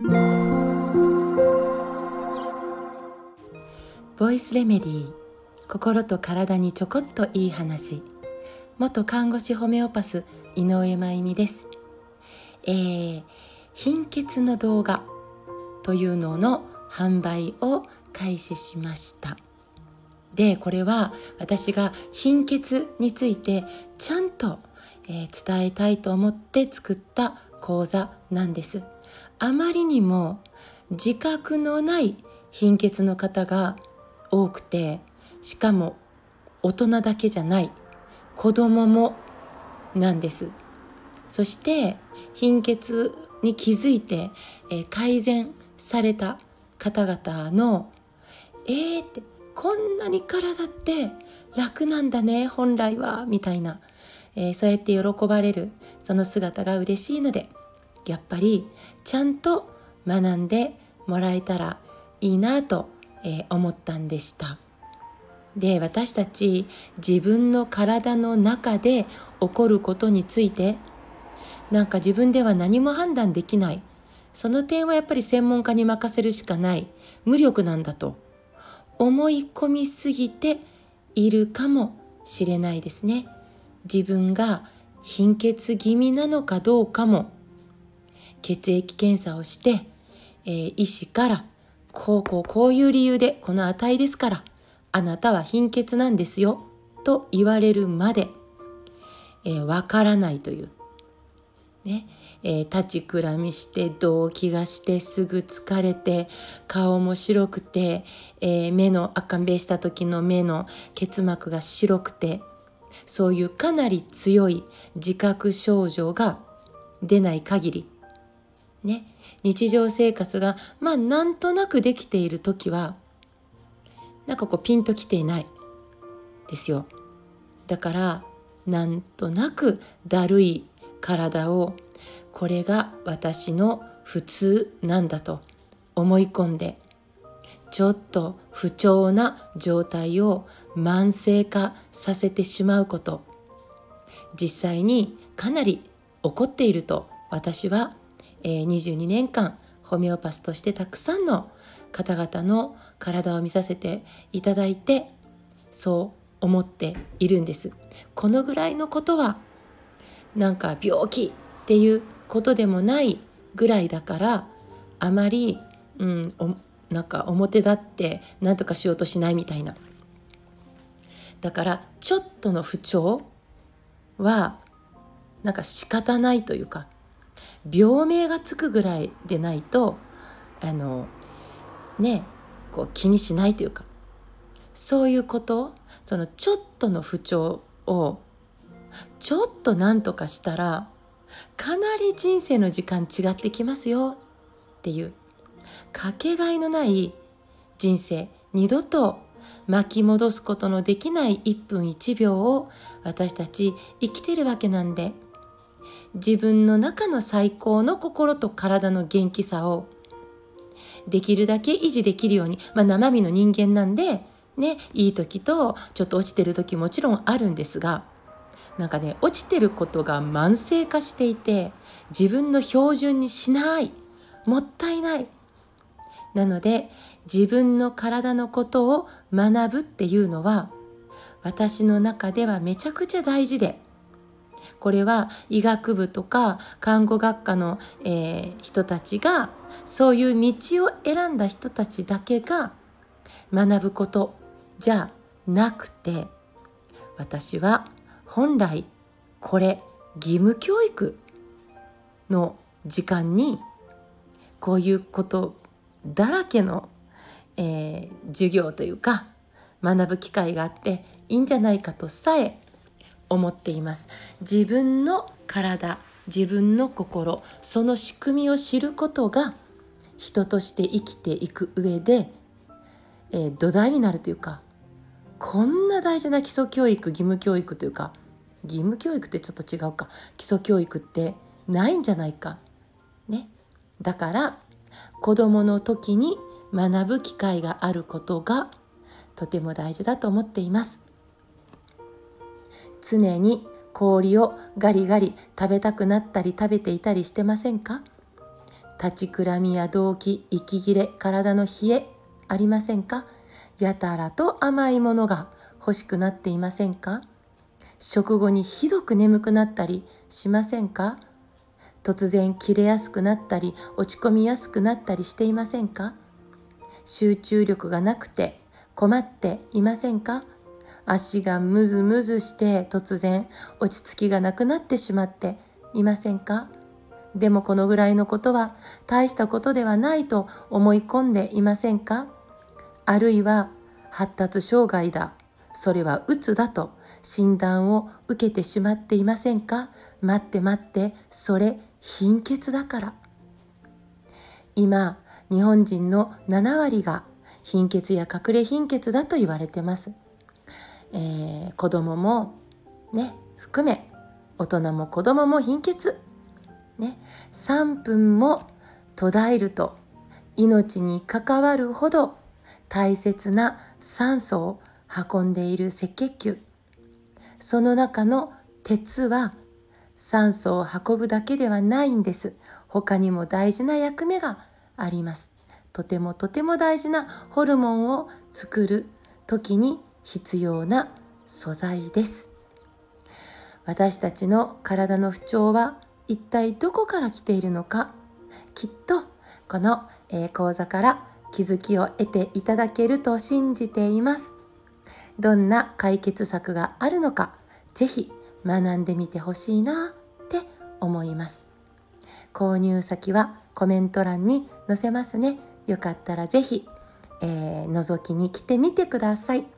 ボイスレメディー心と体にちょこっといい話。元看護師ホメオパス井上真由美です。えー、貧血の動画。というのの販売を開始しました。でこれは私が貧血についてちゃんと、えー、伝えたいと思って作った講座なんです。あまりにも自覚のない貧血の方が多くてしかも大人だけじゃない子供もなんです。そして貧血に気づいて、え、改善された方々の「えー」ってこんなに体って楽なんだね本来はみたいな、えー、そうやって喜ばれるその姿が嬉しいのでやっぱりちゃんと学んでもらえたらいいなと、え、思ったんでした。で私たち自分の体の中で起こることについてなんか自分では何も判断できない。その点はやっぱり専門家に任せるしかない。無力なんだと。思い込みすぎているかもしれないですね。自分が貧血気味なのかどうかも。血液検査をして、えー、医師からこうこうこういう理由でこの値ですからあなたは貧血なんですよと言われるまでわ、えー、からないという。ね。えー、立ちくらみして動悸がしてすぐ疲れて顔も白くて、えー、目の赤んべした時の目の結膜が白くてそういうかなり強い自覚症状が出ない限りね。日常生活がまあなんとなくできている時はなんかこうピンときていない。ですよ。だからなんとなくだるい体をこれが私の普通なんだと思い込んでちょっと不調な状態を慢性化させてしまうこと。実際にかなり起こっていると私は、え、22年間ホメオパスとしてたくさんの方々の体を見させていただいてそう思っているんです。このぐらいのことはなんか病気っていうことでもないぐらいだからあまり、うん、おなんか表立って何とかしようとしないみたいな。だからちょっとの不調はなんか仕方ないというか病名がつくぐらいでないとあのねこう気にしないというかそういうことそのちょっとの不調をちょっと何とかしたらかなり人生の時間違ってきますよっていうかけがえのない人生二度と巻き戻すことのできない1分1秒を私たち生きてるわけなんで自分の中の最高の心と体の元気さをできるだけ維持できるように、まあ、生身の人間なんでねいい時とちょっと落ちてる時もちろんあるんですがなんかね落ちてることが慢性化していて自分の標準にしないもったいない。なので自分の体のことを学ぶっていうのは私の中ではめちゃくちゃ大事でこれは医学部とか看護学科の、えー、人たちがそういう道を選んだ人たちだけが学ぶことじゃなくて私は本来これ義務教育の時間にこういうことだらけの、えー、授業というか学ぶ機会があっていいんじゃないかとさえ思っています。自分の体自分の心その仕組みを知ることが人として生きていく上で、えー、土台になるというかこんな大事な基礎教育義務教育というか義務教育ってちょっと違うか基礎教育ってないんじゃないかね。だから子どもの時に学ぶ機会があることがとても大事だと思っています。常に氷をガリガリ食べたくなったり食べていたりしてませんか？立ちくらみや動悸息切れ体の冷えありませんか？やたらと甘いものが欲しくなっていませんか？食後にひどく眠くなったりしませんか？突然切れやすくなったり落ち込みやすくなったりしていませんか？集中力がなくて困っていませんか？足がムズムズして突然落ち着きがなくなってしまっていませんか？でもこのぐらいのことは大したことではないと思い込んでいませんか？あるいは発達障害だ。それはうつだと。診断を受けてしまっていませんか？待って待って。それ貧血だから。今日本人の7割が貧血や隠れ貧血だと言われてます、えー、子供もね含め大人も子供も貧血。ね。3分も途絶えると命に関わるほど大切な酸素を運んでいる赤血球。その中の鉄は酸素を運ぶだけではないんです。他にも大事な役目があります。とてもとても大事なホルモンを作る時に必要な素材です。私たちの体の不調は一体どこから来ているのか。きっとこの、え講座から気づきを得ていただけると信じています。どんな解決策があるのか是非学んでみてほしいなって思います。購入先はコメント欄に載せますね。よかったら是非、えー、覗きに来てみてください。